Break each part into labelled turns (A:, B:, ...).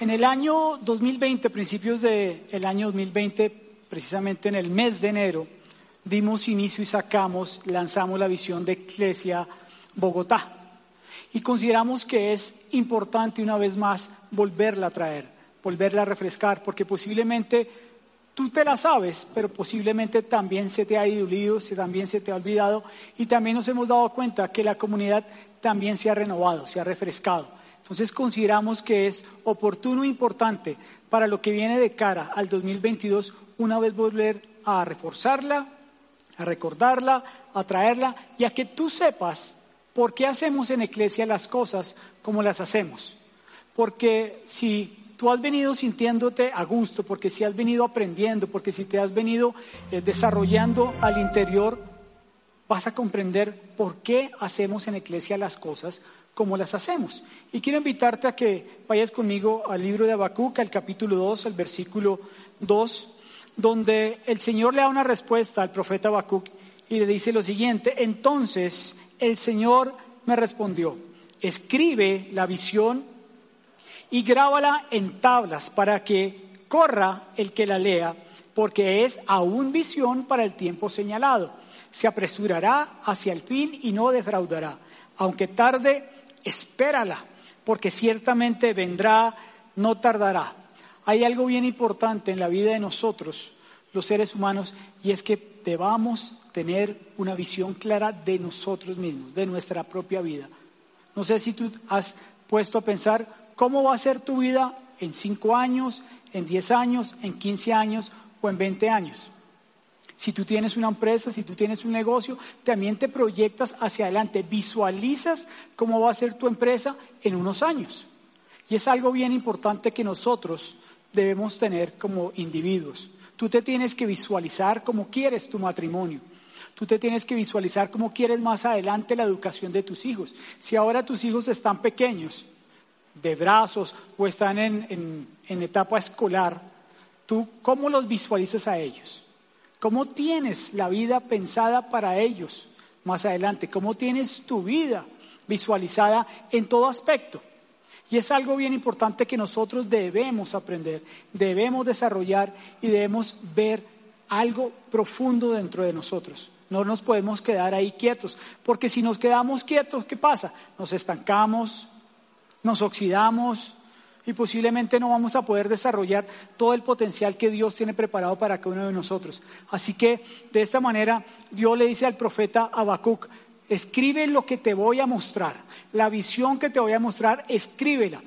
A: En el año 2020, principios del año 2020, precisamente en el mes de enero, dimos inicio y sacamos, lanzamos la visión de Iglesia Bogotá. Y consideramos que es importante una vez más volverla a traer, volverla a refrescar, porque posiblemente tú te la sabes, pero posiblemente también se te ha ido, también se te ha olvidado, y también nos hemos dado cuenta que la comunidad también se ha renovado, se ha refrescado. Entonces consideramos que es oportuno e importante para lo que viene de cara al 2022 una vez volver a reforzarla, a recordarla, a traerla y a que tú sepas por qué hacemos en Iglesia las cosas como las hacemos. Porque si tú has venido sintiéndote a gusto, porque si has venido aprendiendo, porque si te has venido eh, desarrollando al interior, vas a comprender por qué hacemos en Iglesia las cosas como las hacemos. Y quiero invitarte a que vayas conmigo al libro de Habacuc, al capítulo 2, al versículo 2, donde el Señor le da una respuesta al profeta Habacuc y le dice lo siguiente, entonces el Señor me respondió, escribe la visión y grábala en tablas para que corra el que la lea, porque es aún visión para el tiempo señalado. Se apresurará hacia el fin y no defraudará. Aunque tarde, espérala, porque ciertamente vendrá, no tardará. Hay algo bien importante en la vida de nosotros, los seres humanos, y es que debamos tener una visión clara de nosotros mismos, de nuestra propia vida. No sé si tú has puesto a pensar cómo va a ser tu vida en cinco años, en diez años, en quince años o en veinte años. Si tú tienes una empresa, si tú tienes un negocio, también te proyectas hacia adelante, visualizas cómo va a ser tu empresa en unos años. Y es algo bien importante que nosotros debemos tener como individuos. Tú te tienes que visualizar cómo quieres tu matrimonio. Tú te tienes que visualizar cómo quieres más adelante la educación de tus hijos. Si ahora tus hijos están pequeños, de brazos o están en, etapa escolar, ¿tú cómo los visualizas a ellos? ¿Cómo tienes la vida pensada para ellos más adelante? ¿Cómo tienes tu vida visualizada en todo aspecto? Y es algo bien importante que nosotros debemos aprender, debemos desarrollar y debemos ver algo profundo dentro de nosotros. No nos podemos quedar ahí quietos, porque si nos quedamos quietos, ¿qué pasa? Nos estancamos, nos oxidamos, y posiblemente no vamos a poder desarrollar todo el potencial que Dios tiene preparado para cada uno de nosotros. Así que de esta manera Dios le dice al profeta Habacuc, escribe lo que te voy a mostrar, la visión que te voy a mostrar, escríbela.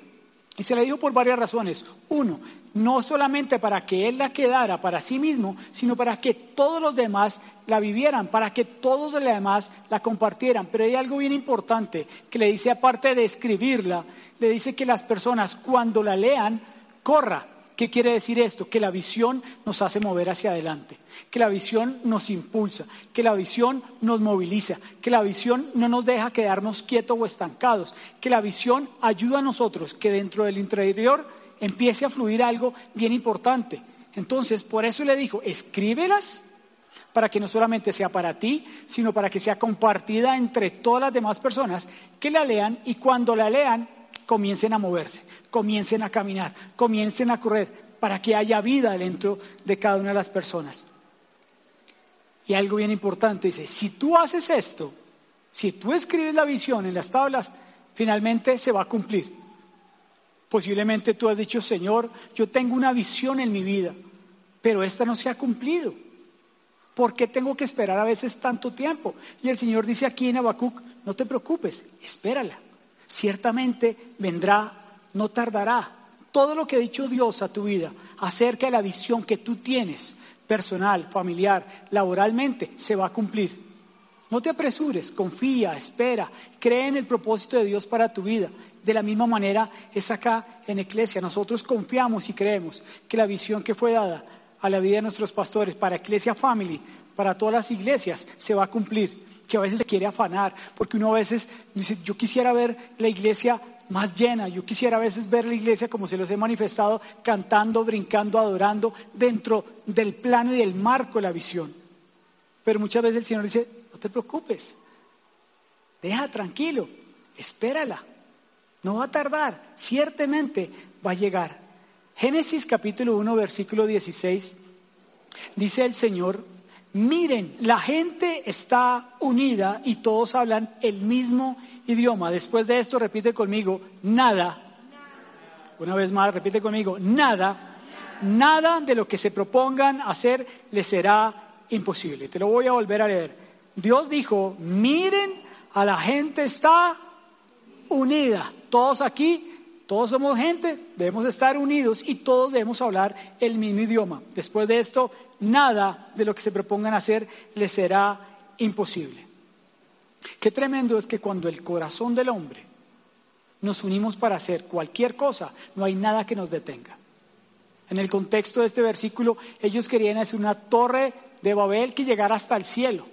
A: Y se le dijo por varias razones. Uno, no solamente para que él la quedara para sí mismo, sino para que todos los demás la vivieran, para que todos los demás la compartieran. Pero hay algo bien importante que le dice, aparte de escribirla, le dice que las personas cuando la lean, corra. ¿Qué quiere decir esto? Que la visión nos hace mover hacia adelante, que la visión nos impulsa, que la visión nos moviliza, que la visión no nos deja quedarnos quietos o estancados, que la visión ayuda a nosotros que dentro del interior empiece a fluir algo bien importante. Entonces, por eso le dijo, escríbelas para que no solamente sea para ti, sino para que sea compartida entre todas las demás personas que la lean y cuando la lean comiencen a moverse, comiencen a caminar, comiencen a correr, para que haya vida dentro de cada una de las personas. Y algo bien importante dice, si tú haces esto, si tú escribes la visión en las tablas, finalmente se va a cumplir. Posiblemente tú has dicho, Señor, yo tengo una visión en mi vida, pero esta no se ha cumplido. ¿Por qué tengo que esperar a veces tanto tiempo? Y el Señor dice aquí en Habacuc, no te preocupes, espérala ciertamente vendrá, no tardará. Todo lo que ha dicho Dios a tu vida acerca de la visión que tú tienes, personal, familiar, laboralmente, se va a cumplir. No te apresures, confía, espera, cree en el propósito de Dios para tu vida. De la misma manera es acá en Iglesia. Nosotros confiamos y creemos que la visión que fue dada a la vida de nuestros pastores para Iglesia Family, para todas las iglesias, se va a cumplir que a veces se quiere afanar, porque uno a veces dice, yo quisiera ver la iglesia más llena, yo quisiera a veces ver la iglesia como se los he manifestado, cantando, brincando, adorando, dentro del plano y del marco de la visión. Pero muchas veces el Señor dice, no te preocupes, deja tranquilo, espérala, no va a tardar, ciertamente va a llegar. Génesis capítulo 1, versículo 16, dice el Señor, miren, la gente está unida y todos hablan el mismo idioma. Después de esto repite conmigo, nada. Una vez más, repite conmigo, nada, nada de lo que se propongan hacer les será imposible. Te lo voy a volver a leer. Dios dijo, miren, a la gente está unida. Todos aquí todos somos gente, debemos estar unidos y todos debemos hablar el mismo idioma. Después de esto, nada de lo que se propongan hacer les será imposible. Qué tremendo es que cuando el corazón del hombre nos unimos para hacer cualquier cosa, no hay nada que nos detenga. En el contexto de este versículo, ellos querían hacer una torre de Babel que llegara hasta el cielo.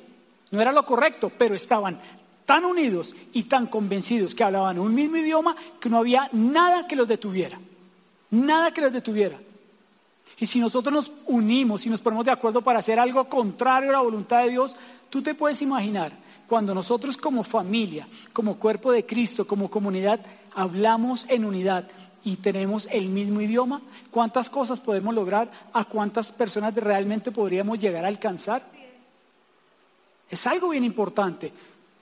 A: No era lo correcto, pero estaban tan unidos y tan convencidos que hablaban un mismo idioma que no había nada que los detuviera. Nada que los detuviera. Y si nosotros nos unimos y nos ponemos de acuerdo para hacer algo contrario a la voluntad de Dios, tú te puedes imaginar cuando nosotros como familia, como cuerpo de Cristo, como comunidad, hablamos en unidad y tenemos el mismo idioma, ¿cuántas cosas podemos lograr? ¿A cuántas personas realmente podríamos llegar a alcanzar? Es algo bien importante.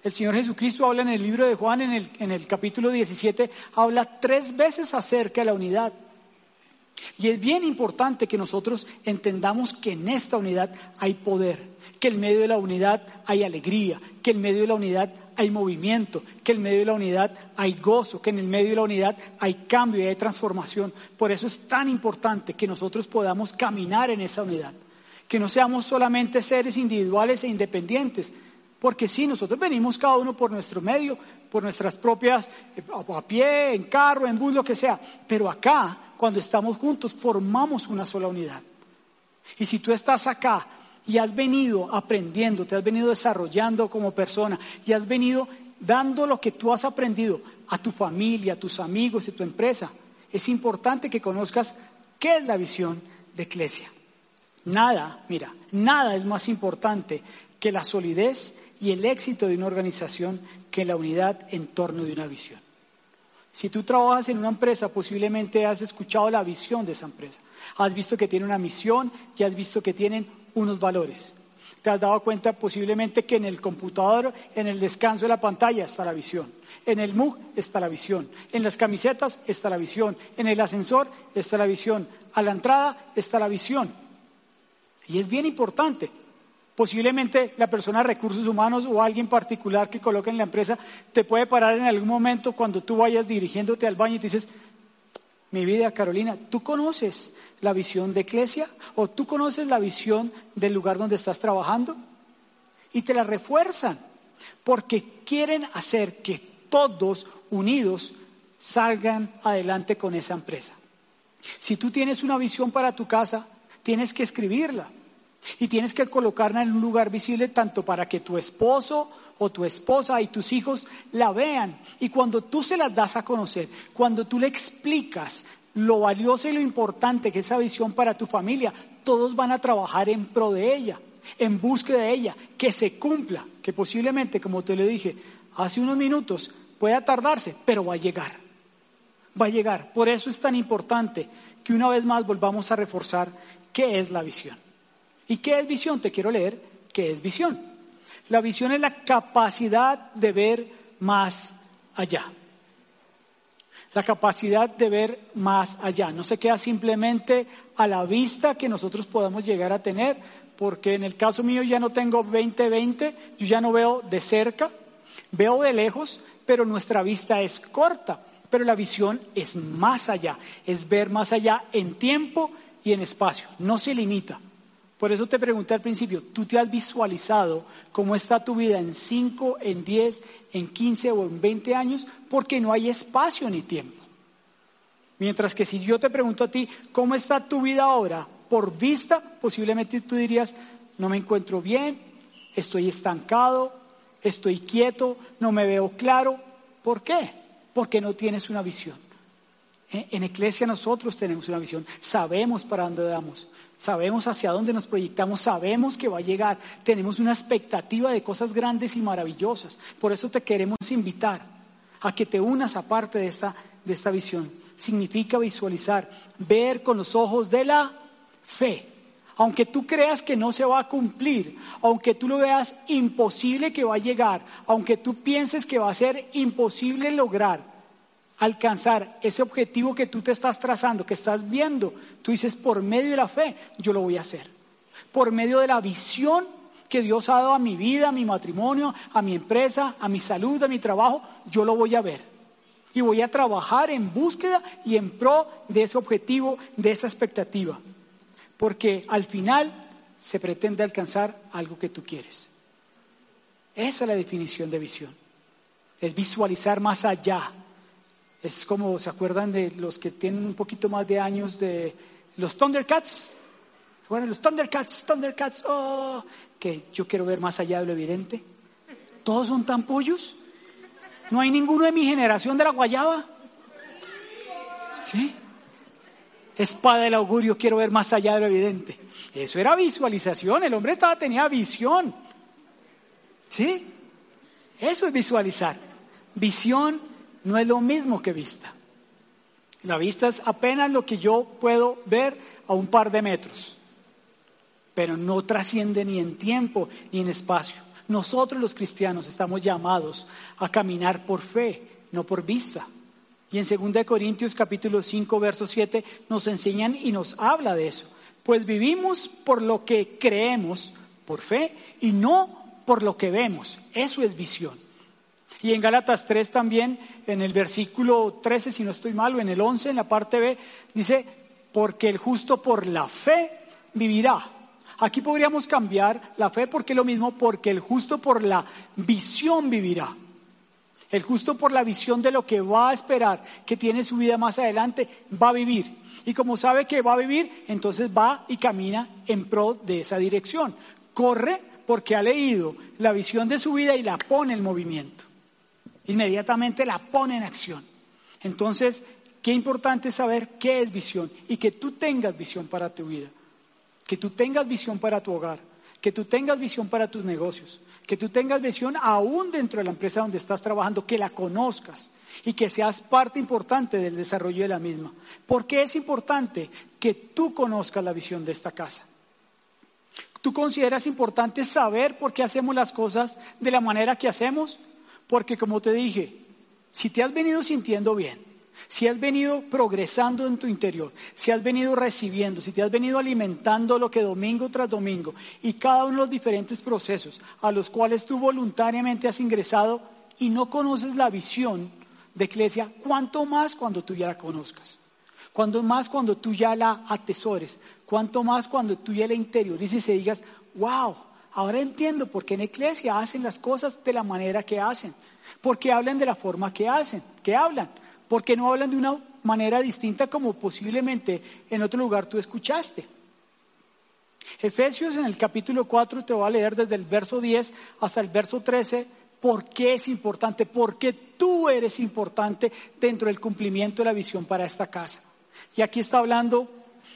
A: El Señor Jesucristo habla en el libro de Juan, en el, capítulo 17, habla tres veces acerca de la unidad. Y es bien importante que nosotros entendamos que en esta unidad hay poder, que en medio de la unidad hay alegría, que en medio de la unidad hay movimiento, que en medio de la unidad hay gozo, que en el medio de la unidad hay cambio y hay transformación. Por eso es tan importante que nosotros podamos caminar en esa unidad, que no seamos solamente seres individuales e independientes, porque sí, nosotros venimos cada uno por nuestro medio, por nuestras propias, eh, a pie, en carro, en bus, lo que sea. Pero acá, cuando estamos juntos, formamos una sola unidad. Y si tú estás acá y has venido aprendiendo, te has venido desarrollando como persona y has venido dando lo que tú has aprendido a tu familia, a tus amigos a tu empresa, es importante que conozcas qué es la visión de Iglesia. Nada, mira, nada es más importante que la solidez y el éxito de una organización que la unidad en torno de una visión. Si tú trabajas en una empresa, posiblemente has escuchado la visión de esa empresa. Has visto que tiene una misión y has visto que tienen unos valores. Te has dado cuenta posiblemente que en el computador, en el descanso de la pantalla está la visión. En el MUG está la visión. En las camisetas está la visión. En el ascensor está la visión. A la entrada está la visión. Y es bien importante Posiblemente la persona de recursos humanos o alguien particular que coloque en la empresa te puede parar en algún momento cuando tú vayas dirigiéndote al baño y te dices, mi vida Carolina, ¿tú conoces la visión de Iglesia o tú conoces la visión del lugar donde estás trabajando? Y te la refuerzan porque quieren hacer que todos unidos salgan adelante con esa empresa. Si tú tienes una visión para tu casa, tienes que escribirla. Y tienes que colocarla en un lugar visible tanto para que tu esposo o tu esposa y tus hijos la vean. Y cuando tú se las das a conocer, cuando tú le explicas lo valioso y lo importante que es esa visión para tu familia, todos van a trabajar en pro de ella, en búsqueda de ella, que se cumpla, que posiblemente, como te lo dije hace unos minutos, pueda tardarse, pero va a llegar. Va a llegar. Por eso es tan importante que una vez más volvamos a reforzar qué es la visión. ¿Y qué es visión? Te quiero leer qué es visión. La visión es la capacidad de ver más allá. La capacidad de ver más allá. No se queda simplemente a la vista que nosotros podamos llegar a tener, porque en el caso mío ya no tengo 20-20, yo ya no veo de cerca, veo de lejos, pero nuestra vista es corta. Pero la visión es más allá, es ver más allá en tiempo y en espacio, no se limita. Por eso te pregunté al principio, ¿tú te has visualizado cómo está tu vida en 5, en 10, en 15 o en 20 años? Porque no hay espacio ni tiempo. Mientras que si yo te pregunto a ti, ¿cómo está tu vida ahora? Por vista, posiblemente tú dirías, no me encuentro bien, estoy estancado, estoy quieto, no me veo claro. ¿Por qué? Porque no tienes una visión. En Iglesia nosotros tenemos una visión, sabemos para dónde damos. Sabemos hacia dónde nos proyectamos, sabemos que va a llegar, tenemos una expectativa de cosas grandes y maravillosas. Por eso te queremos invitar a que te unas aparte de esta, de esta visión. significa visualizar, ver con los ojos de la fe. Aunque tú creas que no se va a cumplir, aunque tú lo veas imposible que va a llegar, aunque tú pienses que va a ser imposible lograr, alcanzar ese objetivo que tú te estás trazando, que estás viendo, tú dices, por medio de la fe, yo lo voy a hacer. Por medio de la visión que Dios ha dado a mi vida, a mi matrimonio, a mi empresa, a mi salud, a mi trabajo, yo lo voy a ver. Y voy a trabajar en búsqueda y en pro de ese objetivo, de esa expectativa. Porque al final se pretende alcanzar algo que tú quieres. Esa es la definición de visión. Es visualizar más allá. Es como, ¿se acuerdan de los que tienen un poquito más de años de los Thundercats? Bueno, los Thundercats, Thundercats, oh, que yo quiero ver más allá de lo evidente. ¿Todos son tan pollos? ¿No hay ninguno de mi generación de la guayaba? ¿Sí? Espada del augurio, quiero ver más allá de lo evidente. Eso era visualización, el hombre estaba, tenía visión. ¿Sí? Eso es visualizar. Visión no es lo mismo que vista. La vista es apenas lo que yo puedo ver a un par de metros pero no trasciende ni en tiempo ni en espacio. Nosotros los cristianos estamos llamados a caminar por fe, no por vista. Y en 2 Corintios capítulo 5, verso 7 nos enseñan y nos habla de eso. Pues vivimos por lo que creemos, por fe, y no por lo que vemos. Eso es visión. Y en Gálatas 3 también, en el versículo 13, si no estoy mal, o en el 11, en la parte B, dice, porque el justo por la fe vivirá. Aquí podríamos cambiar la fe porque lo mismo, porque el justo por la visión vivirá. El justo por la visión de lo que va a esperar, que tiene su vida más adelante, va a vivir. Y como sabe que va a vivir, entonces va y camina en pro de esa dirección. Corre porque ha leído la visión de su vida y la pone en movimiento. Inmediatamente la pone en acción. Entonces, qué importante saber qué es visión y que tú tengas visión para tu vida que tú tengas visión para tu hogar, que tú tengas visión para tus negocios, que tú tengas visión aún dentro de la empresa donde estás trabajando, que la conozcas y que seas parte importante del desarrollo de la misma. ¿Por qué es importante que tú conozcas la visión de esta casa? ¿Tú consideras importante saber por qué hacemos las cosas de la manera que hacemos? Porque como te dije, si te has venido sintiendo bien, si has venido progresando en tu interior, si has venido recibiendo, si te has venido alimentando lo que domingo tras domingo y cada uno de los diferentes procesos a los cuales tú voluntariamente has ingresado y no conoces la visión de Iglesia, cuánto más cuando tú ya la conozcas, cuánto más cuando tú ya la atesores, cuánto más cuando tú ya la interiorices y digas, wow, ahora entiendo por qué en Iglesia hacen las cosas de la manera que hacen, porque hablan de la forma que hacen, que hablan porque no hablan de una manera distinta como posiblemente en otro lugar tú escuchaste. Efesios en el capítulo 4 te voy a leer desde el verso 10 hasta el verso 13 por qué es importante, por qué tú eres importante dentro del cumplimiento de la visión para esta casa. Y aquí está hablando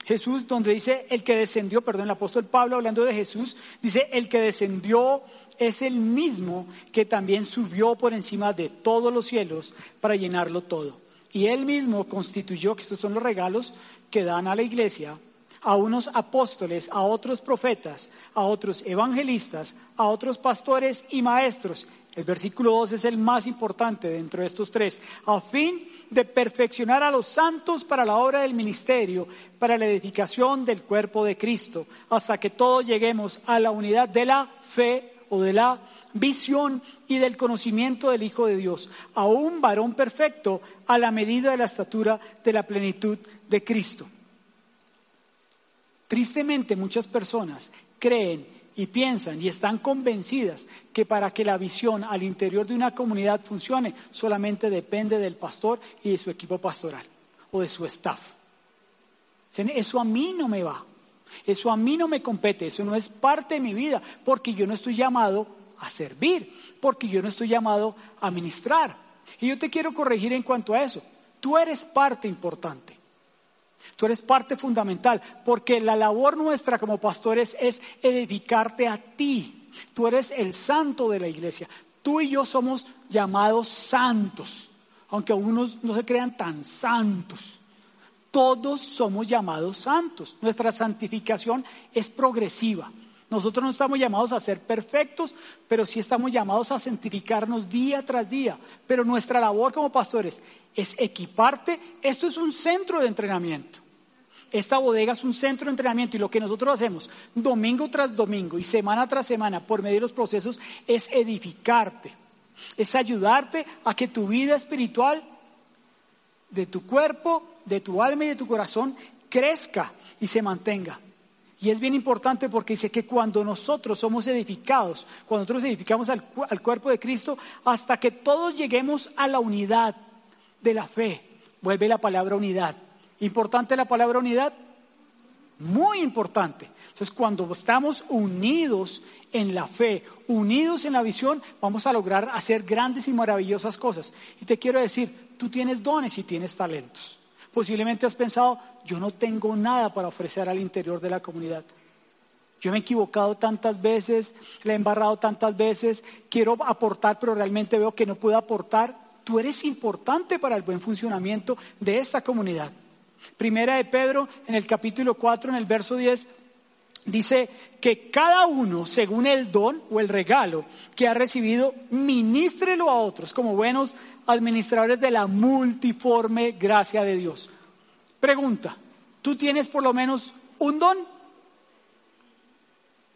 A: Jesús donde dice el que descendió, perdón, el apóstol Pablo hablando de Jesús, dice el que descendió es el mismo que también subió por encima de todos los cielos para llenarlo todo. Y él mismo constituyó, que estos son los regalos que dan a la iglesia, a unos apóstoles, a otros profetas, a otros evangelistas, a otros pastores y maestros. El versículo 2 es el más importante dentro de estos tres, a fin de perfeccionar a los santos para la obra del ministerio, para la edificación del cuerpo de Cristo, hasta que todos lleguemos a la unidad de la fe o de la visión y del conocimiento del Hijo de Dios, a un varón perfecto a la medida de la estatura de la plenitud de Cristo. Tristemente muchas personas creen y piensan y están convencidas que para que la visión al interior de una comunidad funcione solamente depende del pastor y de su equipo pastoral o de su staff. Eso a mí no me va. Eso a mí no me compete, eso no es parte de mi vida, porque yo no estoy llamado a servir, porque yo no estoy llamado a ministrar. Y yo te quiero corregir en cuanto a eso. Tú eres parte importante. Tú eres parte fundamental, porque la labor nuestra como pastores es edificarte a ti. Tú eres el santo de la iglesia. Tú y yo somos llamados santos. aunque algunos no se crean tan santos. Todos somos llamados santos. Nuestra santificación es progresiva. Nosotros no estamos llamados a ser perfectos, pero sí estamos llamados a santificarnos día tras día. Pero nuestra labor como pastores es equiparte. Esto es un centro de entrenamiento. Esta bodega es un centro de entrenamiento y lo que nosotros hacemos domingo tras domingo y semana tras semana por medio de los procesos es edificarte, es ayudarte a que tu vida espiritual de tu cuerpo, de tu alma y de tu corazón crezca y se mantenga. Y es bien importante porque dice que cuando nosotros somos edificados, cuando nosotros edificamos al, al, cuerpo de Cristo, hasta que todos lleguemos a la unidad de la fe, vuelve la palabra unidad. ¿Importante la palabra unidad? Muy importante. Entonces, cuando estamos unidos en la fe, unidos en la visión, vamos a lograr hacer grandes y maravillosas cosas. Y te quiero decir, tú tienes dones y tienes talentos. Posiblemente has pensado, yo no tengo nada para ofrecer al interior de la comunidad. Yo me he equivocado tantas veces, le he embarrado tantas veces, quiero aportar, pero realmente veo que no puedo aportar. Tú eres importante para el buen funcionamiento de esta comunidad. Primera de Pedro, en el capítulo 4, en el verso 10, dice que cada uno, según el don o el regalo que ha recibido, ministrelo a otros como buenos administradores de la multiforme gracia de Dios. Pregunta, ¿tú tienes por lo menos un don?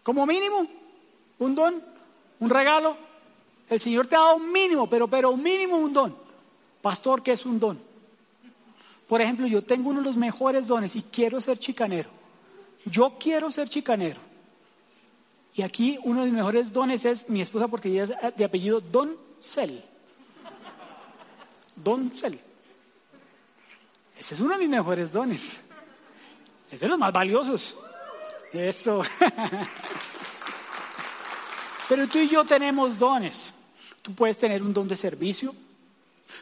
A: Como mínimo, un don, un regalo. El Señor te ha dado un mínimo, pero, pero un mínimo un don. Pastor, ¿qué es un don? Por ejemplo, yo tengo uno de los mejores dones y quiero ser chicanero. Yo quiero ser chicanero. Y aquí uno de mis mejores dones es mi esposa porque ella es de apellido Don Cel. Don Cel. Ese es uno de mis mejores dones. Es de los más valiosos. Eso. Pero tú y yo tenemos dones. Tú puedes tener un don de servicio.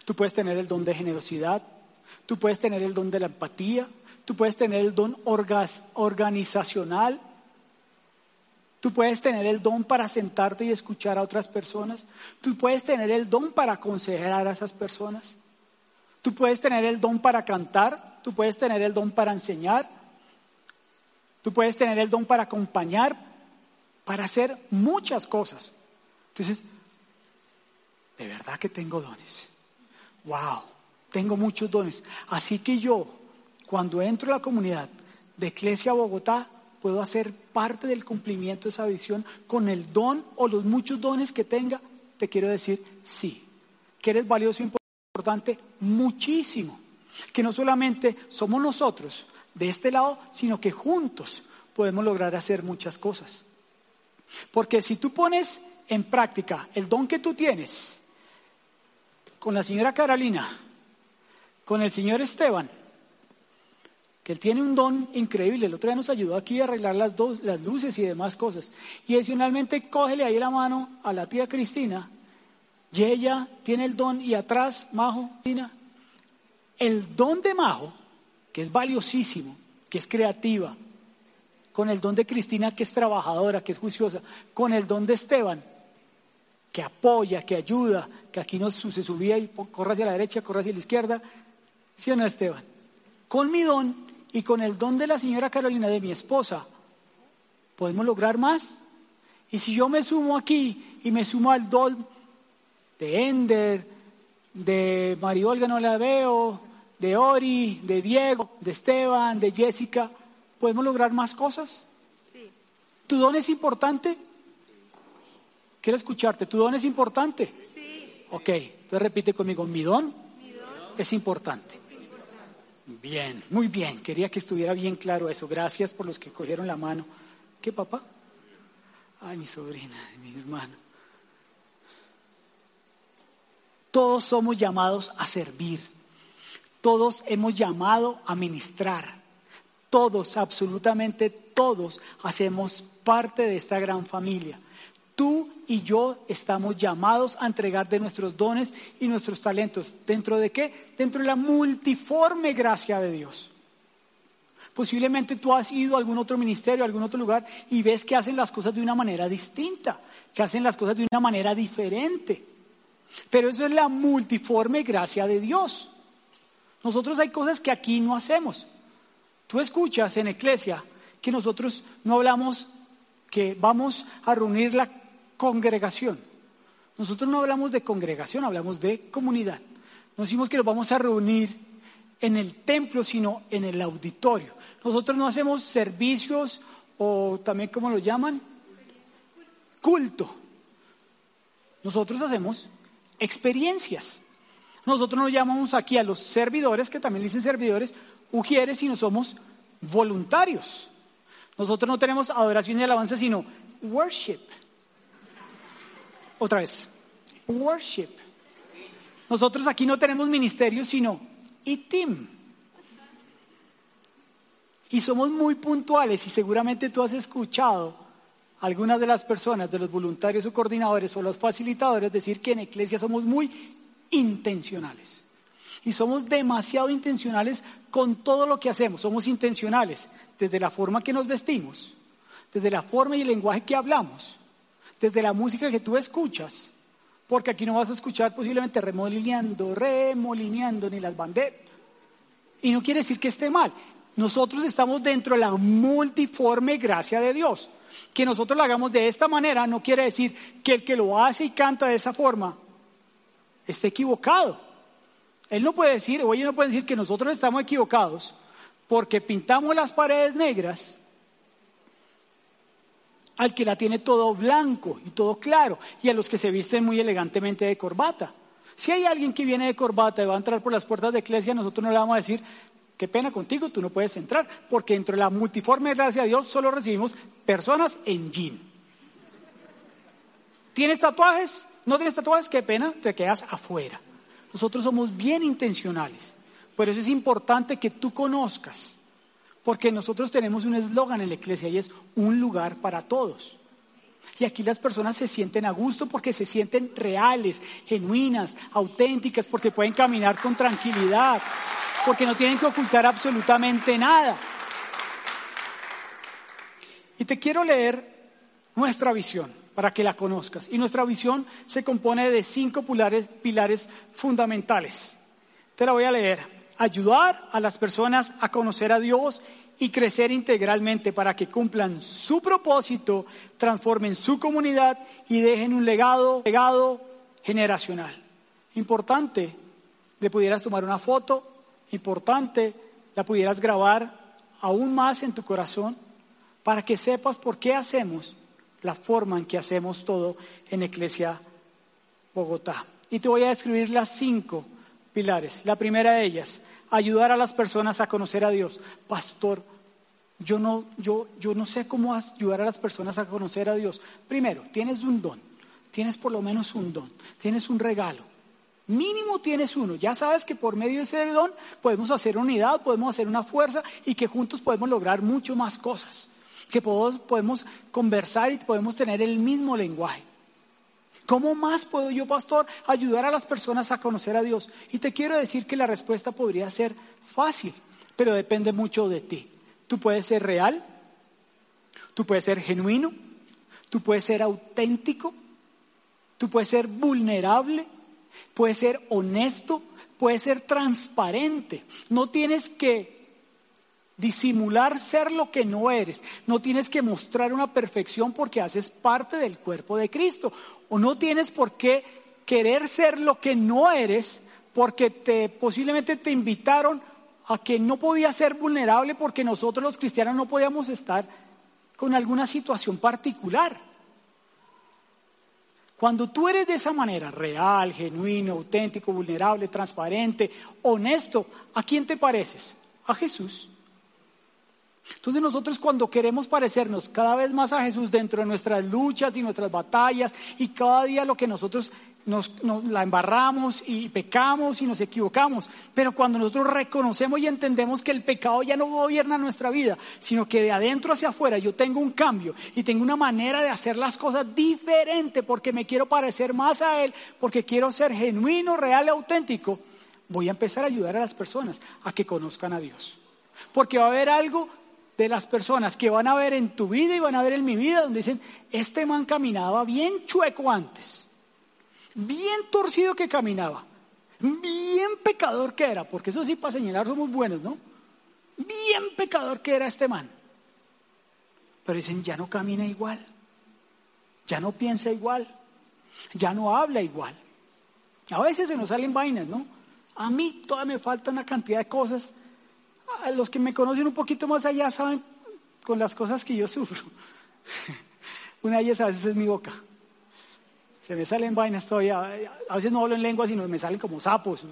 A: Tú puedes tener el don de generosidad. Tú puedes tener el don de la empatía, tú puedes tener el don organizacional, tú puedes tener el don para sentarte y escuchar a otras personas, tú puedes tener el don para aconsejar a esas personas, tú puedes tener el don para cantar, tú puedes tener el don para enseñar, tú puedes tener el don para acompañar, para hacer muchas cosas. Entonces, de verdad que tengo dones. ¡Wow! Tengo muchos dones. Así que yo, cuando entro a la comunidad de Iglesia Bogotá, puedo hacer parte del cumplimiento de esa visión con el don o los muchos dones que tenga. Te quiero decir, sí, que eres valioso e importante muchísimo. Que no solamente somos nosotros de este lado, sino que juntos podemos lograr hacer muchas cosas. Porque si tú pones en práctica el don que tú tienes con la señora Carolina, con el señor Esteban, que él tiene un don increíble. El otro día nos ayudó aquí a arreglar las, dos, las luces y demás cosas. Y adicionalmente, cógele ahí la mano a la tía Cristina, y ella tiene el don, y atrás, Majo, Cristina, el don de Majo, que es valiosísimo, que es creativa, con el don de Cristina, que es trabajadora, que es juiciosa, con el don de Esteban, que apoya, que ayuda, que aquí no se subía y corre hacia la derecha, corre hacia la izquierda, ¿Sí o no, Esteban? Con mi don y con el don de la señora Carolina, de mi esposa, podemos lograr más. Y si yo me sumo aquí y me sumo al don de Ender, de María Olga no la veo, de Ori, de Diego, de Esteban, de Jessica, ¿podemos lograr más cosas? Sí. ¿Tu don es importante? Quiero escucharte. ¿Tu don es importante? Sí. Ok, entonces repite conmigo, mi don, mi don. es importante. Bien, muy bien. Quería que estuviera bien claro eso. Gracias por los que cogieron la mano. ¿Qué, papá? Ay, mi sobrina, mi hermano. Todos somos llamados a servir. Todos hemos llamado a ministrar. Todos, absolutamente todos, hacemos parte de esta gran familia. Tú y yo estamos llamados a entregar de nuestros dones y nuestros talentos. ¿Dentro de qué? Dentro de la multiforme gracia de Dios. Posiblemente tú has ido a algún otro ministerio, a algún otro lugar y ves que hacen las cosas de una manera distinta, que hacen las cosas de una manera diferente. Pero eso es la multiforme gracia de Dios. Nosotros hay cosas que aquí no hacemos. Tú escuchas en Iglesia que nosotros no hablamos que vamos a reunir la congregación. Nosotros no hablamos de congregación, hablamos de comunidad. No decimos que nos vamos a reunir en el templo, sino en el auditorio. Nosotros no hacemos servicios o también, ¿cómo lo llaman? Culto. Nosotros hacemos experiencias. Nosotros nos llamamos aquí a los servidores, que también dicen servidores, ujieres, y no somos voluntarios. Nosotros no tenemos adoración y alabanza, sino worship. Otra vez, worship. Nosotros aquí no tenemos ministerio, sino team. Y somos muy puntuales y seguramente tú has escuchado algunas de las personas, de los voluntarios o coordinadores o los facilitadores decir que en Iglesia somos muy intencionales. Y somos demasiado intencionales con todo lo que hacemos. Somos intencionales desde la forma que nos vestimos, desde la forma y el lenguaje que hablamos, desde la música que tú escuchas, porque aquí no vas a escuchar posiblemente remolineando, remolineando ni las banderas. Y no quiere decir que esté mal. Nosotros estamos dentro de la multiforme gracia de Dios. Que nosotros lo hagamos de esta manera no quiere decir que el que lo hace y canta de esa forma esté equivocado. Él no puede decir, o ellos no pueden decir que nosotros estamos equivocados porque pintamos las paredes negras al que la tiene todo blanco y todo claro, y a los que se visten muy elegantemente de corbata. Si hay alguien que viene de corbata y va a entrar por las puertas de iglesia, nosotros no le vamos a decir, qué pena contigo, tú no puedes entrar, porque dentro de la multiforme gracia de Dios solo recibimos personas en jean. ¿Tienes tatuajes? ¿No tienes tatuajes? Qué pena, te quedas afuera. Nosotros somos bien intencionales. Por eso es importante que tú conozcas porque nosotros tenemos un eslogan en la iglesia y es un lugar para todos. Y aquí las personas se sienten a gusto porque se sienten reales, genuinas, auténticas, porque pueden caminar con tranquilidad, porque no tienen que ocultar absolutamente nada. Y te quiero leer nuestra visión para que la conozcas. Y nuestra visión se compone de cinco pilares, pilares fundamentales. Te la voy a leer ayudar a las personas a conocer a Dios y crecer integralmente para que cumplan su propósito, transformen su comunidad y dejen un legado, generacional. Importante, le pudieras tomar una foto, importante, la pudieras grabar aún más en tu corazón para que sepas por qué hacemos la forma en que hacemos todo en Iglesia Bogotá. Y te voy a describir las cinco pilares. La primera de ellas, ayudar a las personas a conocer a Dios. Pastor, yo no, yo, yo no sé cómo ayudar a las personas a conocer a Dios. Primero, tienes un don, tienes por lo menos un don, tienes un regalo. Mínimo tienes uno. Ya sabes que por medio de ese don podemos hacer unidad, podemos hacer una fuerza y que juntos podemos lograr mucho más cosas. Que podemos conversar y podemos tener el mismo lenguaje. ¿Cómo más puedo yo, pastor, ayudar a las personas a conocer a Dios? Y te quiero decir que la respuesta podría ser fácil, pero depende mucho de ti. Tú puedes ser real, tú puedes ser genuino, tú puedes ser auténtico, tú puedes ser vulnerable, puedes ser honesto, puedes ser transparente. No tienes que disimular ser lo que no eres. No tienes que mostrar una perfección porque haces parte del cuerpo de Cristo. O no tienes por qué querer ser lo que no eres porque te, posiblemente te invitaron a que no podías ser vulnerable porque nosotros los cristianos no podíamos estar con alguna situación particular. Cuando tú eres de esa manera, real, genuino, auténtico, vulnerable, transparente, honesto, ¿a quién te pareces? A Jesús. Entonces nosotros cuando queremos parecernos cada vez más a Jesús dentro de nuestras luchas y nuestras batallas y cada día lo que nosotros nos, la embarramos y pecamos y nos equivocamos, pero cuando nosotros reconocemos y entendemos que el pecado ya no gobierna nuestra vida, sino que de adentro hacia afuera yo tengo un cambio y tengo una manera de hacer las cosas diferente porque me quiero parecer más a Él, porque quiero ser genuino, real y auténtico, voy a empezar a ayudar a las personas a que conozcan a Dios. Porque va a haber algo de las personas que van a ver en tu vida y van a ver en mi vida, donde dicen, este man caminaba bien chueco antes. bien torcido que caminaba, bien pecador que era, porque eso sí para señalar somos buenos, ¿no? Bien pecador que era este man. Pero dicen, ya no camina igual, ya no piensa igual, ya no habla igual. A veces se nos salen vainas, ¿no? A mí todavía me falta una cantidad de cosas. A los que me conocen un poquito más allá saben con las cosas que yo sufro. Una de ellas a veces es mi boca. Se me salen vainas todavía. A veces no hablo en lengua, sino me salen como sapos.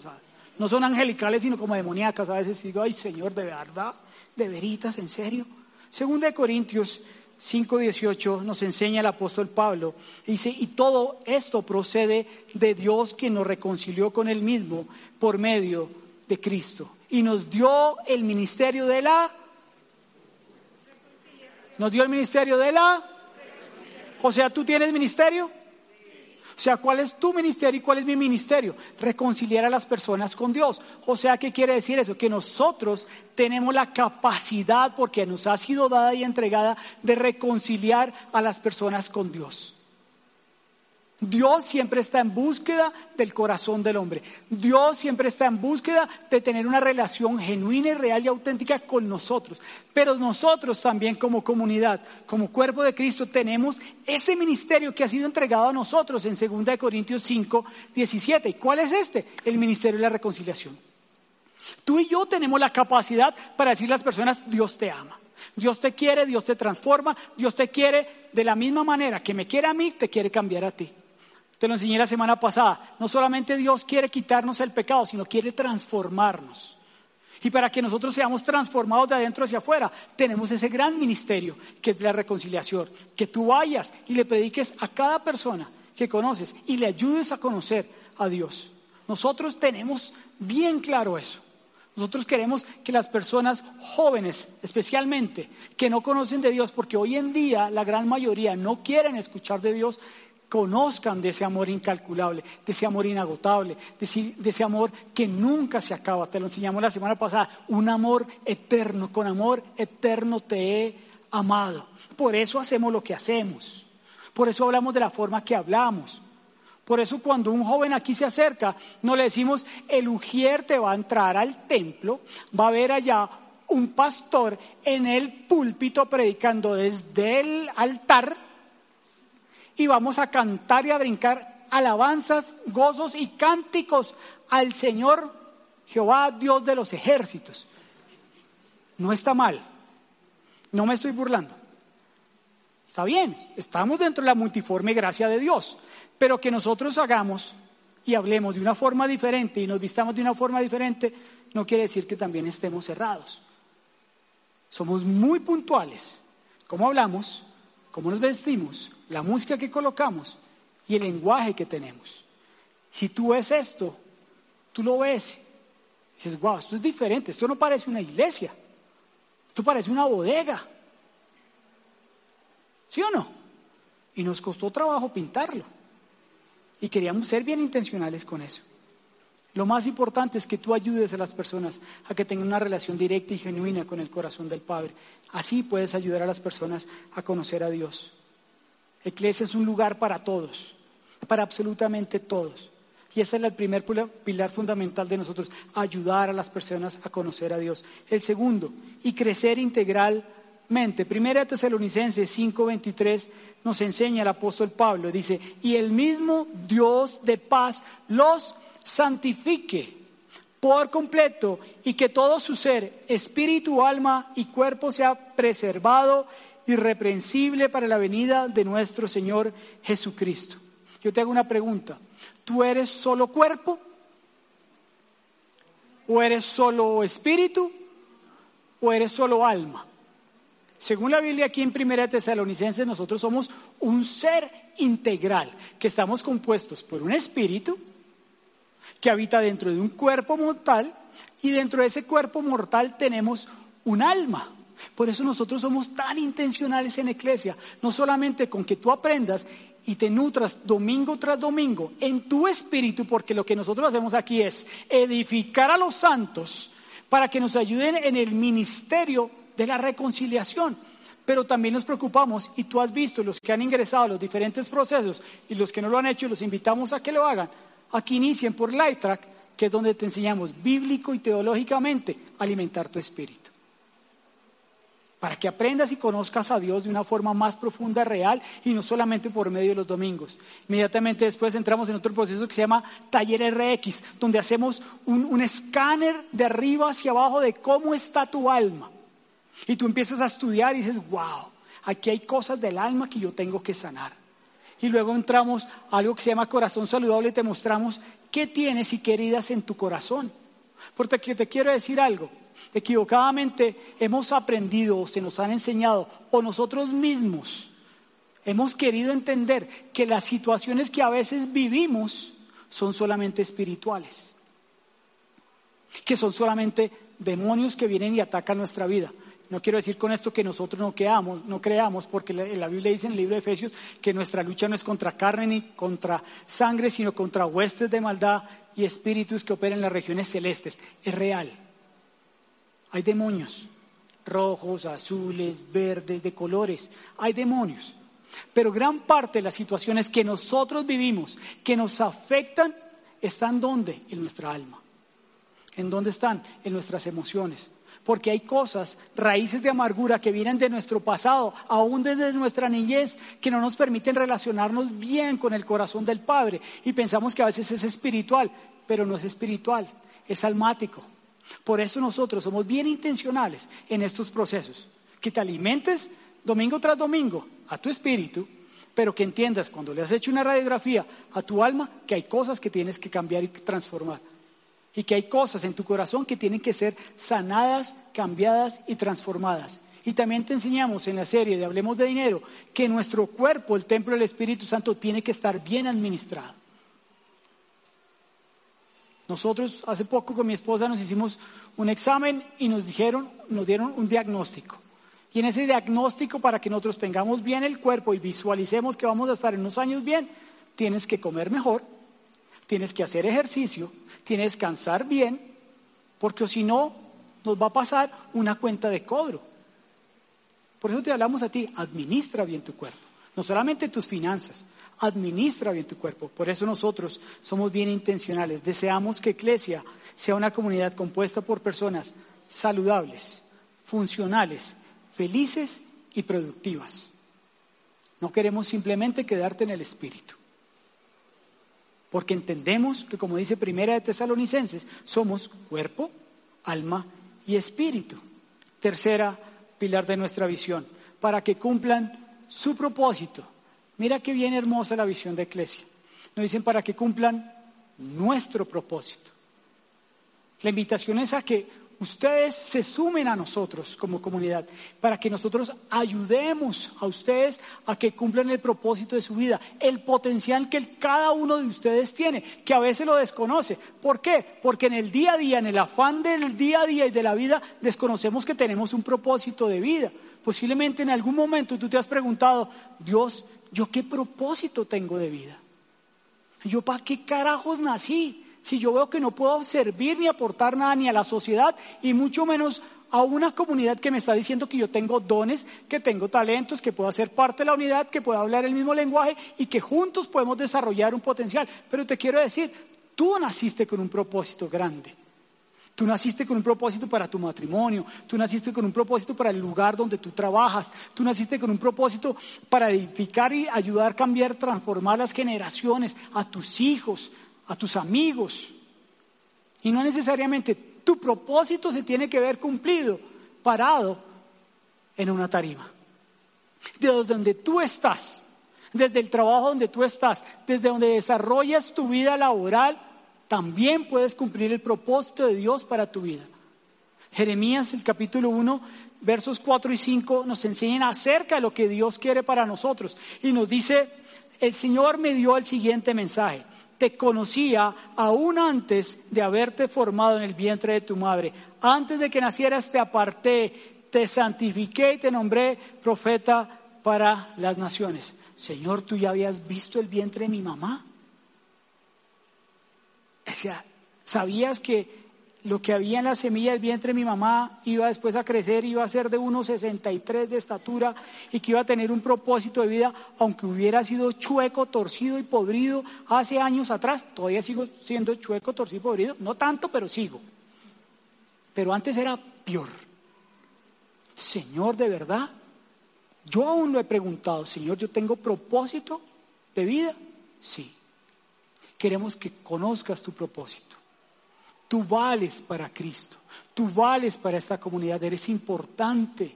A: no son angelicales, sino como demoníacas. A veces digo, ay Señor, de verdad, de veritas, en serio. Segunda de Corintios 5:18 nos enseña el apóstol Pablo. Dice, y todo esto procede de Dios que nos reconcilió con él mismo por medio de Cristo. Y nos dio el ministerio de la... Nos dio el ministerio de la... O sea, ¿tú tienes ministerio? O sea, ¿cuál es tu ministerio y cuál es mi ministerio? Reconciliar a las personas con Dios. O sea, ¿qué quiere decir eso? Que nosotros tenemos la capacidad, porque nos ha sido dada y entregada, de reconciliar a las personas con Dios. Dios siempre está en búsqueda del corazón del hombre. Dios siempre está en búsqueda de tener una relación genuina y real y auténtica con nosotros. Pero nosotros también como comunidad, como cuerpo de Cristo, tenemos ese ministerio que ha sido entregado a nosotros en 2 Corintios 5, 17. ¿Y cuál es este? El ministerio de la reconciliación. Tú y yo tenemos la capacidad para decir a las personas, Dios te ama. Dios te quiere, Dios te transforma, Dios te quiere de la misma manera que me quiere a mí, te quiere cambiar a ti. Te lo enseñé la semana pasada. No solamente Dios quiere quitarnos el pecado, sino quiere transformarnos. Y para que nosotros seamos transformados de adentro hacia afuera, tenemos ese gran ministerio que es la reconciliación. Que tú vayas y le prediques a cada persona que conoces y le ayudes a conocer a Dios. Nosotros tenemos bien claro eso. Nosotros queremos que las personas jóvenes, especialmente, que no conocen de Dios, porque hoy en día la gran mayoría no quieren escuchar de Dios, conozcan de ese amor incalculable, de ese amor inagotable, de ese, amor que nunca se acaba. Te lo enseñamos la semana pasada, un amor eterno, con amor eterno te he amado. Por eso hacemos lo que hacemos, por eso hablamos de la forma que hablamos. Por eso cuando un joven aquí se acerca, no le decimos, el te va a entrar al templo, va a ver allá un pastor en el púlpito predicando desde el altar, y vamos a cantar y a brincar alabanzas, gozos y cánticos al Señor Jehová, Dios de los ejércitos. No está mal, no me estoy burlando. Está bien, estamos dentro de la multiforme gracia de Dios, pero que nosotros hagamos y hablemos de una forma diferente y nos vistamos de una forma diferente, no quiere decir que también estemos cerrados. Somos muy puntuales. ¿Cómo hablamos? ¿Cómo nos vestimos? La música que colocamos y el lenguaje que tenemos. Si tú ves esto, tú lo ves, dices, wow, esto es diferente, esto no parece una iglesia, esto parece una bodega. ¿Sí o no? Y nos costó trabajo pintarlo. Y queríamos ser bien intencionales con eso. Lo más importante es que tú ayudes a las personas a que tengan una relación directa y genuina con el corazón del Padre. Así puedes ayudar a las personas a conocer a Dios. Iglesia es un lugar para todos, para absolutamente todos. Y ese es el primer pilar fundamental de nosotros, ayudar a las personas a conocer a Dios. El segundo, y crecer integralmente. Primera Tesalonicenses 5:23 nos enseña el apóstol Pablo, dice, y el mismo Dios de paz los santifique por completo y que todo su ser, espíritu, alma y cuerpo sea preservado irreprensible para la venida de nuestro Señor Jesucristo. Yo te hago una pregunta. ¿Tú eres solo cuerpo? ¿O eres solo espíritu? ¿O eres solo alma? Según la Biblia aquí en Primera Tesalonicenses, nosotros somos un ser integral, que estamos compuestos por un espíritu que habita dentro de un cuerpo mortal y dentro de ese cuerpo mortal tenemos un alma. Por eso nosotros somos tan intencionales en Iglesia, no solamente con que tú aprendas y te nutras domingo tras domingo en tu espíritu, porque lo que nosotros hacemos aquí es edificar a los santos para que nos ayuden en el ministerio de la reconciliación. pero también nos preocupamos y tú has visto los que han ingresado a los diferentes procesos y los que no lo han hecho, los invitamos a que lo hagan, a que inicien por LifeTrack, que es donde te enseñamos bíblico y teológicamente a alimentar tu espíritu. Para que aprendas y conozcas a Dios de una forma más profunda, real y no solamente por medio de los domingos. Inmediatamente después entramos en otro proceso que se llama Taller RX, donde hacemos un, escáner de arriba hacia abajo de cómo está tu alma. Y tú empiezas a estudiar y dices, wow, aquí hay cosas del alma que yo tengo que sanar. Y luego entramos a algo que se llama corazón saludable y te mostramos qué tienes y qué heridas en tu corazón. Porque te quiero decir algo, equivocadamente hemos aprendido o se nos han enseñado o nosotros mismos hemos querido entender que las situaciones que a veces vivimos son solamente espirituales, que son solamente demonios que vienen y atacan nuestra vida. No quiero decir con esto que nosotros no, creamos, no creamos, porque la, Biblia dice en el libro de Efesios que nuestra lucha no es contra carne ni contra sangre, sino contra huestes de maldad y espíritus que operan en las regiones celestes. Es real. Hay demonios, rojos, azules, verdes, de colores. Hay demonios. Pero gran parte de las situaciones que nosotros vivimos, que nos afectan, están donde? En nuestra alma. ¿En dónde están? En nuestras emociones porque hay cosas, raíces de amargura que vienen de nuestro pasado, aún desde nuestra niñez, que no nos permiten relacionarnos bien con el corazón del Padre. Y pensamos que a veces es espiritual, pero no es espiritual, es almático. Por eso nosotros somos bien intencionales en estos procesos. Que te alimentes domingo tras domingo a tu espíritu, pero que entiendas cuando le has hecho una radiografía a tu alma que hay cosas que tienes que cambiar y transformar y que hay cosas en tu corazón que tienen que ser sanadas, cambiadas y transformadas. Y también te enseñamos en la serie de Hablemos de Dinero que nuestro cuerpo, el templo del Espíritu Santo, tiene que estar bien administrado. Nosotros hace poco con mi esposa nos hicimos un examen y nos dijeron, nos dieron un diagnóstico. Y en ese diagnóstico, para que nosotros tengamos bien el cuerpo y visualicemos que vamos a estar en unos años bien, tienes que comer mejor, tienes que hacer ejercicio, tienes que descansar bien, porque si no, nos va a pasar una cuenta de cobro. Por eso te hablamos a ti, administra bien tu cuerpo, no solamente tus finanzas, administra bien tu cuerpo. Por eso nosotros somos bien intencionales. Deseamos que Iglesia sea una comunidad compuesta por personas saludables, funcionales, felices y productivas. No queremos simplemente quedarte en el espíritu porque entendemos que, como dice Primera de Tesalonicenses, somos cuerpo, alma y espíritu. Tercera pilar de nuestra visión, para que cumplan su propósito. Mira qué bien hermosa la visión de Iglesia. Nos dicen para que cumplan nuestro propósito. La invitación es a que ustedes se sumen a nosotros como comunidad, para que nosotros ayudemos a ustedes a que cumplan el propósito de su vida, el potencial que cada uno de ustedes tiene, que a veces lo desconoce. ¿Por qué? Porque en el día a día, en el afán del día a día y de la vida, desconocemos que tenemos un propósito de vida. Posiblemente en algún momento tú te has preguntado, Dios, ¿yo qué propósito tengo de vida? ¿Yo para qué carajos nací? si yo veo que no puedo servir ni aportar nada ni a la sociedad y mucho menos a una comunidad que me está diciendo que yo tengo dones, que tengo talentos, que puedo hacer parte de la unidad, que puedo hablar el mismo lenguaje y que juntos podemos desarrollar un potencial. Pero te quiero decir, tú naciste con un propósito grande. Tú naciste con un propósito para tu matrimonio, tú naciste con un propósito para el lugar donde tú trabajas, tú naciste con un propósito para edificar y ayudar a cambiar, transformar las generaciones, a tus hijos, a tus amigos. Y no necesariamente tu propósito se tiene que ver cumplido parado en una tarima. Desde donde tú estás, desde el trabajo donde tú estás, desde donde desarrollas tu vida laboral, también puedes cumplir el propósito de Dios para tu vida. Jeremías, el capítulo 1, versos 4 y 5, nos enseñan acerca de lo que Dios quiere para nosotros. Y nos dice, el Señor me dio el siguiente mensaje te conocía aún antes de haberte formado en el vientre de tu madre. Antes de que nacieras te aparté, te santifiqué y te nombré profeta para las naciones. Señor, tú ya habías visto el vientre de mi mamá. O sea, ¿sabías que lo que había en la semilla del vientre de mi mamá iba después a crecer, iba a ser de 1,63 de estatura y que iba a tener un propósito de vida, aunque hubiera sido chueco, torcido y podrido hace años atrás, todavía sigo siendo chueco, torcido y podrido, no tanto, pero sigo. Pero antes era peor. Señor, de verdad, yo aún lo he preguntado, Señor, ¿yo tengo propósito de vida? Sí. Queremos que conozcas tu propósito. Tú vales para Cristo. Tú vales para esta comunidad. Eres importante.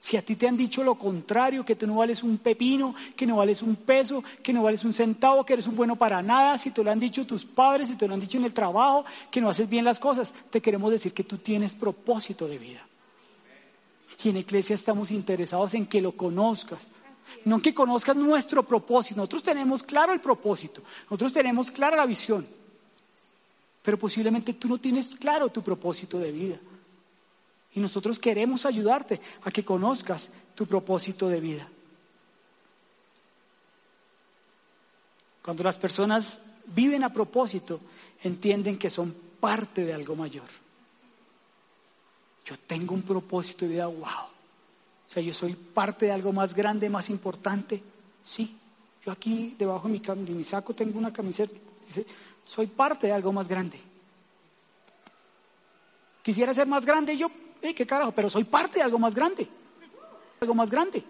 A: Si a ti te han dicho lo contrario, que tú no vales un pepino, que no vales un peso, que no vales un centavo, que eres un bueno para nada, si te lo han dicho tus padres, si te lo han dicho en el trabajo, que no haces bien las cosas, te queremos decir que tú tienes propósito de vida. Y en Iglesia estamos interesados en que lo conozcas. No que conozcas nuestro propósito. Nosotros tenemos claro el propósito. Nosotros tenemos clara la visión. Pero posiblemente tú no tienes claro tu propósito de vida. Y nosotros queremos ayudarte a que conozcas tu propósito de vida. Cuando las personas viven a propósito, entienden que son parte de algo mayor. Yo tengo un propósito de vida, wow. O sea, yo soy parte de algo más grande, más importante. Sí, yo aquí debajo de mi, de mi saco tengo una camiseta dice, soy parte de algo más grande. Quisiera ser más grande yo, qué carajo, pero soy parte de algo más grande. Algo más grande.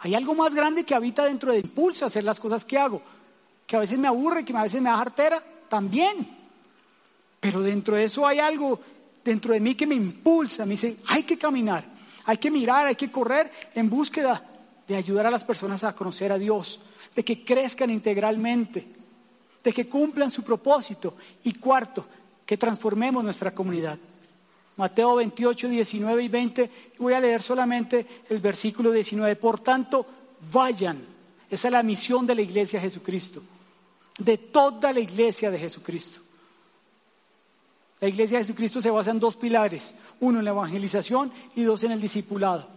A: Hay algo más grande que habita dentro de impulsa a hacer las cosas que hago, que a veces me aburre, que a veces me da jartera, también. Pero dentro de eso hay algo dentro de mí que me impulsa, me dice, hay que caminar, hay que mirar, hay que correr en búsqueda de ayudar a las personas a conocer a Dios, de que crezcan integralmente, de que cumplan su propósito. Y cuarto, que transformemos nuestra comunidad. Mateo 28, 19 y 20, voy a leer solamente el versículo 19. Por tanto, vayan. Esa es la misión de la iglesia de Jesucristo, de toda la iglesia de Jesucristo. La iglesia de Jesucristo se basa en dos pilares, uno en la evangelización y dos en el discipulado.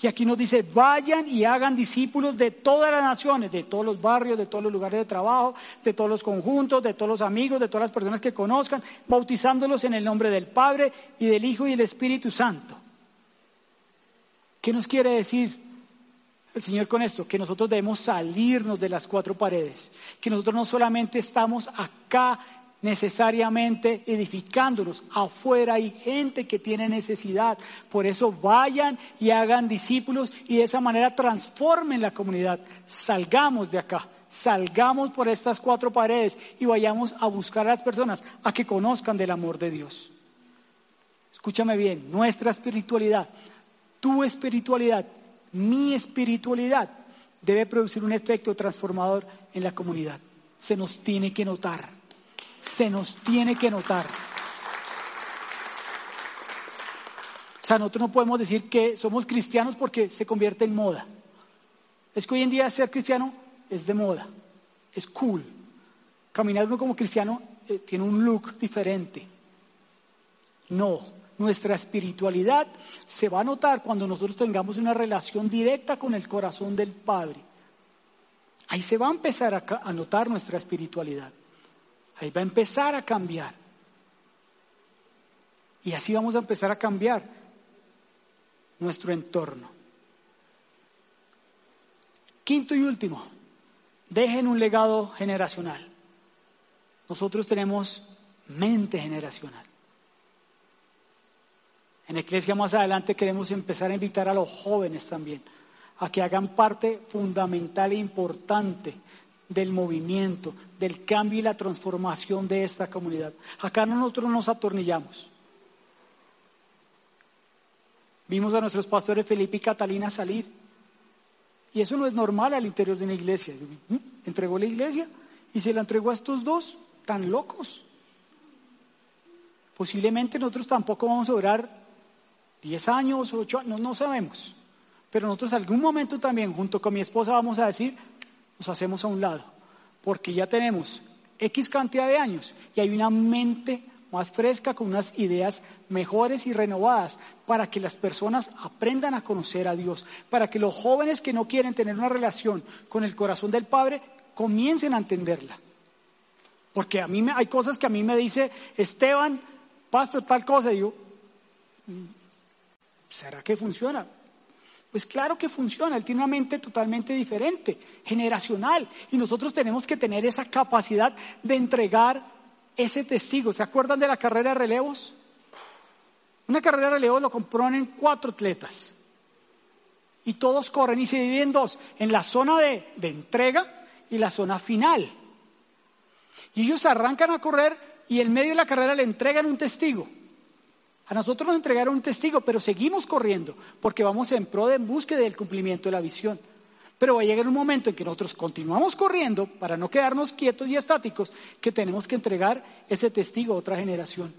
A: Y aquí nos dice, vayan y hagan discípulos de todas las naciones, de todos los barrios, de todos los lugares de trabajo, de todos los conjuntos, de todos los amigos, de todas las personas que conozcan, bautizándolos en el nombre del Padre y del Hijo y del Espíritu Santo. ¿Qué nos quiere decir el Señor con esto? Que nosotros debemos salirnos de las cuatro paredes, que nosotros no solamente estamos acá necesariamente edificándonos. Afuera hay gente que tiene necesidad. Por eso vayan y hagan discípulos y de esa manera transformen la comunidad. Salgamos de acá, salgamos por estas cuatro paredes y vayamos a buscar a las personas a que conozcan del amor de Dios. Escúchame bien, nuestra espiritualidad, tu espiritualidad, mi espiritualidad debe producir un efecto transformador en la comunidad. Se nos tiene que notar se nos tiene que notar. O sea, nosotros no podemos decir que somos cristianos porque se convierte en moda. Es que hoy en día ser cristiano es de moda, es cool. Caminar uno como cristiano eh, tiene un look diferente. No, nuestra espiritualidad se va a notar cuando nosotros tengamos una relación directa con el corazón del Padre. Ahí se va a empezar a, a notar nuestra espiritualidad. Ahí va a empezar a cambiar. Y así vamos a empezar a cambiar nuestro entorno. Quinto y último, dejen un legado generacional. Nosotros tenemos mente generacional. En Iglesia más adelante queremos empezar a invitar a los jóvenes también a que hagan parte fundamental e importante del movimiento, del cambio y la transformación de esta comunidad. Acá nosotros nos atornillamos. Vimos a nuestros pastores Felipe y Catalina salir. Y eso no es normal al interior de una iglesia. Entregó la iglesia y se la entregó a estos dos tan locos. Posiblemente nosotros tampoco vamos a durar 10 años, 8 años, no sabemos. Pero nosotros algún momento también, junto con mi esposa, vamos a decir, nos hacemos a un lado, porque ya tenemos X cantidad de años y hay una mente más fresca, con unas ideas mejores y renovadas, para que las personas aprendan a conocer a Dios, para que los jóvenes que no quieren tener una relación con el corazón del Padre comiencen a entenderla. Porque a mí me, hay cosas que a mí me dice Esteban, pastor, tal cosa, y yo, mm, ¿será que funciona? Pues claro que funciona, él tiene una mente totalmente diferente, generacional, y nosotros tenemos que tener esa capacidad de entregar ese testigo. ¿Se acuerdan de la carrera de relevos? Una carrera de relevos lo componen cuatro atletas, y todos corren y se dividen en dos, en la zona de, de entrega y la zona final. Y ellos arrancan a correr y en medio de la carrera le entregan un testigo. A nosotros nos entregaron un testigo, pero seguimos corriendo porque vamos en pro de en búsqueda del cumplimiento de la visión. Pero va a llegar un momento en que nosotros continuamos corriendo para no quedarnos quietos y estáticos, que tenemos que entregar ese testigo a otra generación.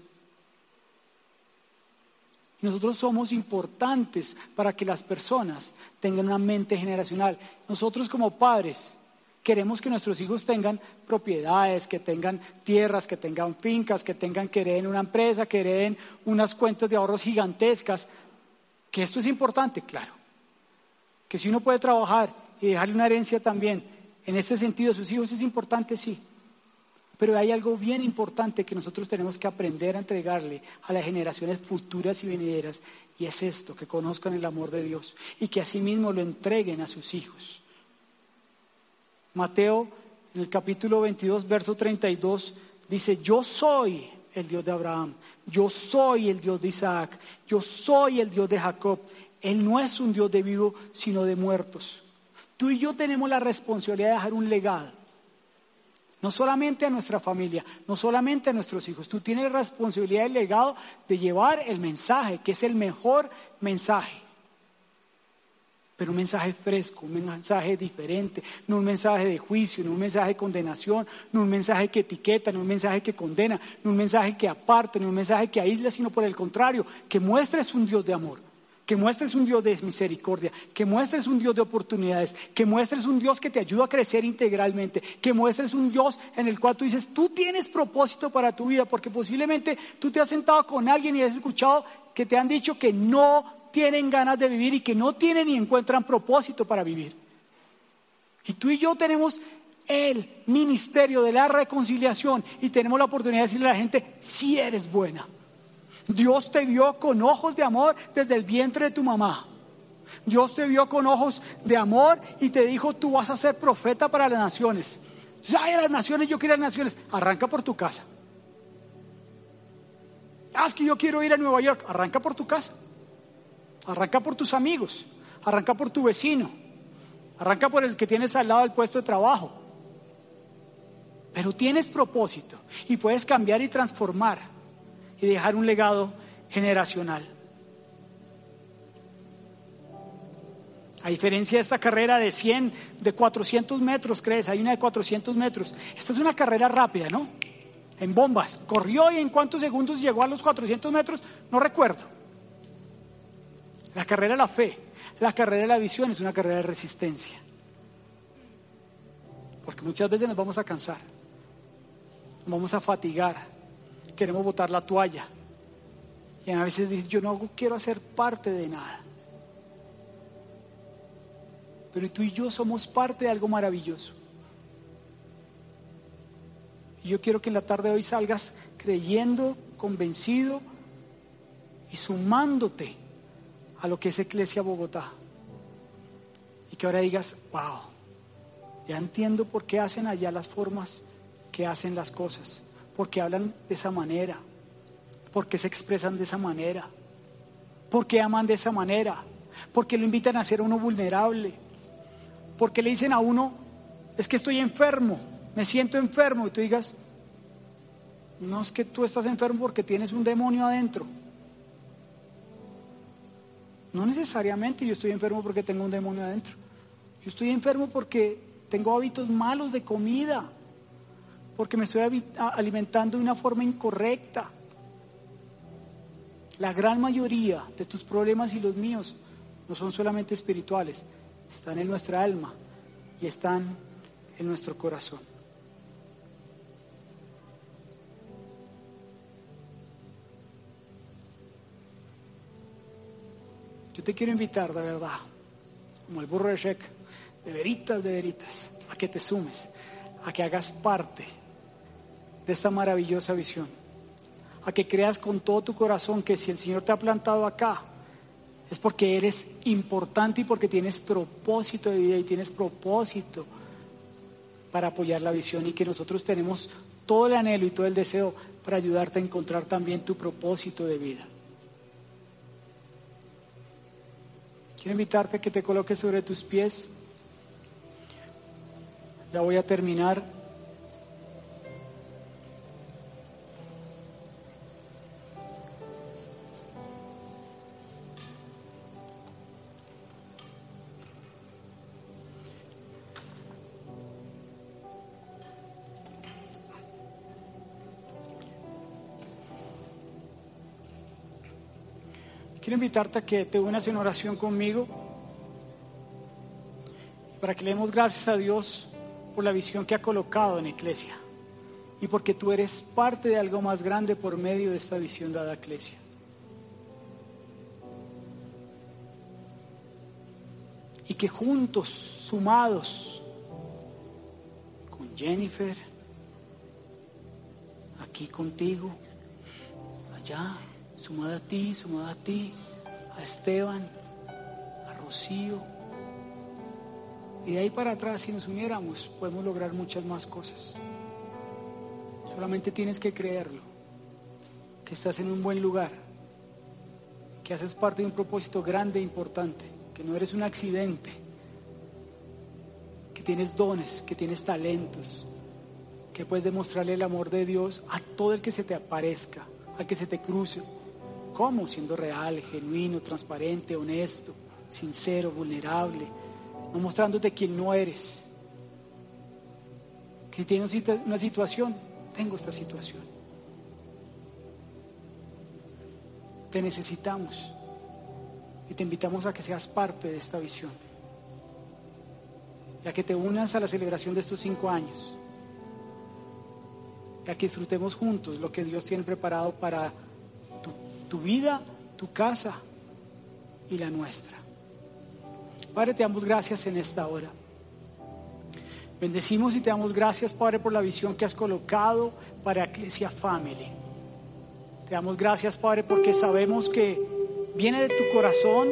A: Nosotros somos importantes para que las personas tengan una mente generacional. Nosotros como padres Queremos que nuestros hijos tengan propiedades, que tengan tierras, que tengan fincas, que tengan que hereden una empresa, que hereden unas cuentas de ahorros gigantescas. Que esto es importante, claro. Que si uno puede trabajar y dejarle una herencia también, en este sentido a sus hijos es importante, sí. Pero hay algo bien importante que nosotros tenemos que aprender a entregarle a las generaciones futuras y venideras, y es esto, que conozcan el amor de Dios y que asimismo lo entreguen a sus hijos. Mateo en el capítulo 22, verso 32, dice, yo soy el Dios de Abraham, yo soy el Dios de Isaac, yo soy el Dios de Jacob. Él no es un Dios de vivos, sino de muertos. Tú y yo tenemos la responsabilidad de dejar un legado. No solamente a nuestra familia, no solamente a nuestros hijos. Tú tienes la responsabilidad del legado de llevar el mensaje, que es el mejor mensaje pero un mensaje fresco, un mensaje diferente, no un mensaje de juicio, no un mensaje de condenación, no un mensaje que etiqueta, no un mensaje que condena, no un mensaje que aparte, no un mensaje que aísla, sino por el contrario, que muestres un Dios de amor, que muestres un Dios de misericordia, que muestres un Dios de oportunidades, que muestres un Dios que te ayuda a crecer integralmente, que muestres un Dios en el cual tú dices, tú tienes propósito para tu vida, porque posiblemente tú te has sentado con alguien y has escuchado que te han dicho que no tienen ganas de vivir y que no tienen ni encuentran propósito para vivir. Y tú y yo tenemos el ministerio de la reconciliación y tenemos la oportunidad de decirle a la gente, si eres buena. Dios te vio con ojos de amor desde el vientre de tu mamá. Dios te vio con ojos de amor y te dijo, tú vas a ser profeta para las naciones. Ya las naciones, yo quiero las naciones. Arranca por tu casa. Haz que yo quiero ir a Nueva York. Arranca por tu casa. Arranca por tus amigos, arranca por tu vecino, arranca por el que tienes al lado del puesto de trabajo. Pero tienes propósito y puedes cambiar y transformar y dejar un legado generacional. A diferencia de esta carrera de 100, de 400 metros, crees, hay una de 400 metros. Esta es una carrera rápida, ¿no? En bombas. Corrió y en cuántos segundos llegó a los 400 metros, no recuerdo. La carrera de la fe, la carrera de la visión es una carrera de resistencia. Porque muchas veces nos vamos a cansar, nos vamos a fatigar, queremos botar la toalla. Y a veces dices, yo no quiero hacer parte de nada. Pero tú y yo somos parte de algo maravilloso. Y yo quiero que en la tarde de hoy salgas creyendo, convencido y sumándote a lo que es Iglesia Bogotá. Y que ahora digas, wow, ya entiendo por qué hacen allá las formas que hacen las cosas, porque hablan de esa manera, porque se expresan de esa manera, porque aman de esa manera, porque lo invitan a ser uno vulnerable, porque le dicen a uno, es que estoy enfermo, me siento enfermo, y tú digas, no es que tú estás enfermo porque tienes un demonio adentro. No necesariamente yo estoy enfermo porque tengo un demonio adentro. Yo estoy enfermo porque tengo hábitos malos de comida, porque me estoy alimentando de una forma incorrecta. La gran mayoría de tus problemas y los míos no son solamente espirituales, están en nuestra alma y están en nuestro corazón. Yo te quiero invitar, de verdad, como el burro de Shek, de veritas, de veritas, a que te sumes, a que hagas parte de esta maravillosa visión. A que creas con todo tu corazón que si el Señor te ha plantado acá, es porque eres importante y porque tienes propósito de vida y tienes propósito para apoyar la visión y que nosotros tenemos todo el anhelo y todo el deseo para ayudarte a encontrar también tu propósito de vida. Quiero invitarte a que te coloques sobre tus pies. Ya voy a terminar. Quiero invitarte a que te unas en oración conmigo para que le demos gracias a Dios por la visión que ha colocado en Iglesia y porque tú eres parte de algo más grande por medio de esta visión dada a Iglesia. Y que juntos, sumados con Jennifer, aquí contigo, allá, sumada a ti, sumada a ti, a Esteban, a Rocío. Y de ahí para atrás, si nos uniéramos, podemos lograr muchas más cosas. Solamente tienes que creerlo, que estás en un buen lugar, que haces parte de un propósito grande e importante, que no eres un accidente, que tienes dones, que tienes talentos, que puedes demostrarle el amor de Dios a todo el que se te aparezca, al que se te cruce. ¿Cómo? Siendo real, genuino, transparente, honesto, sincero, vulnerable, no mostrándote quién no eres. Si tienes una situación, tengo esta situación. Te necesitamos y te invitamos a que seas parte de esta visión y a que te unas a la celebración de estos cinco años y a que disfrutemos juntos lo que Dios tiene preparado para tu vida, tu casa y la nuestra. Padre, te damos gracias en esta hora. Bendecimos y te damos gracias, Padre, por la visión que has colocado para Iglesia Family. Te damos gracias, Padre, porque sabemos que viene de tu corazón,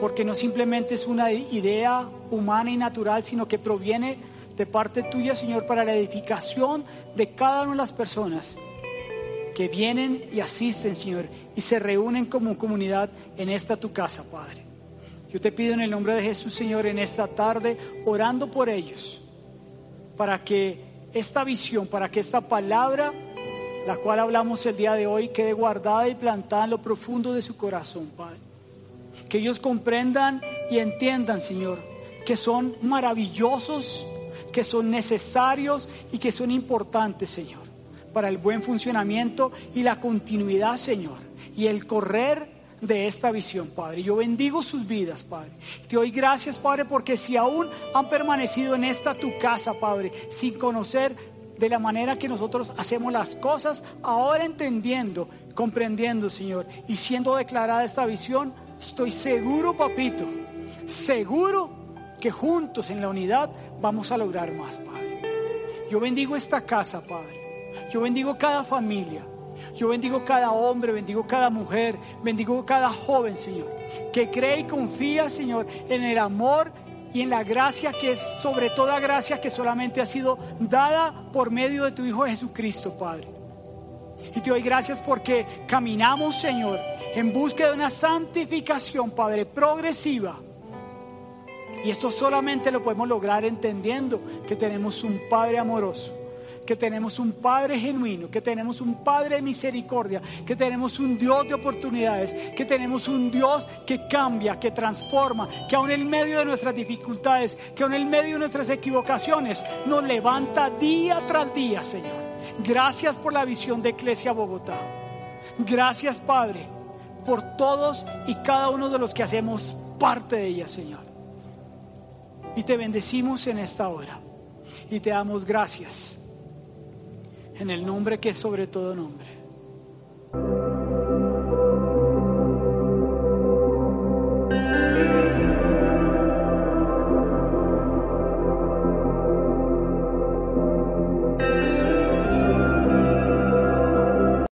A: porque no simplemente es una idea humana y natural, sino que proviene de parte tuya, Señor, para la edificación de cada una de las personas que vienen y asisten, Señor, y se reúnen como comunidad en esta tu casa, Padre. Yo te pido en el nombre de Jesús, Señor, en esta tarde, orando por ellos, para que esta visión, para que esta palabra, la cual hablamos el día de hoy, quede guardada y plantada en lo profundo de su corazón, Padre. Que ellos comprendan y entiendan, Señor, que son maravillosos, que son necesarios y que son importantes, Señor para el buen funcionamiento y la continuidad, Señor, y el correr de esta visión, Padre. Yo bendigo sus vidas, Padre. Te doy gracias, Padre, porque si aún han permanecido en esta tu casa, Padre, sin conocer de la manera que nosotros hacemos las cosas, ahora entendiendo, comprendiendo, Señor, y siendo declarada esta visión, estoy seguro, papito, seguro que juntos en la unidad vamos a lograr más, Padre. Yo bendigo esta casa, Padre. Yo bendigo cada familia. Yo bendigo cada hombre, bendigo cada mujer, bendigo cada joven, Señor, que cree y confía, Señor, en el amor y en la gracia que es sobre toda gracia que solamente ha sido dada por medio de tu Hijo Jesucristo, Padre. Y te doy gracias porque caminamos, Señor, en busca de una santificación, Padre, progresiva. Y esto solamente lo podemos lograr entendiendo que tenemos un Padre amoroso que tenemos un Padre genuino, que tenemos un Padre de misericordia, que tenemos un Dios de oportunidades, que tenemos un Dios que cambia, que transforma, que aún en medio de nuestras dificultades, que aún en medio de nuestras equivocaciones, nos levanta día tras día, Señor. Gracias por la visión de Iglesia Bogotá. Gracias, Padre, por todos y cada uno de los que hacemos parte de ella, Señor. Y te bendecimos en esta hora. Y te damos gracias en el nombre que es sobre todo nombre.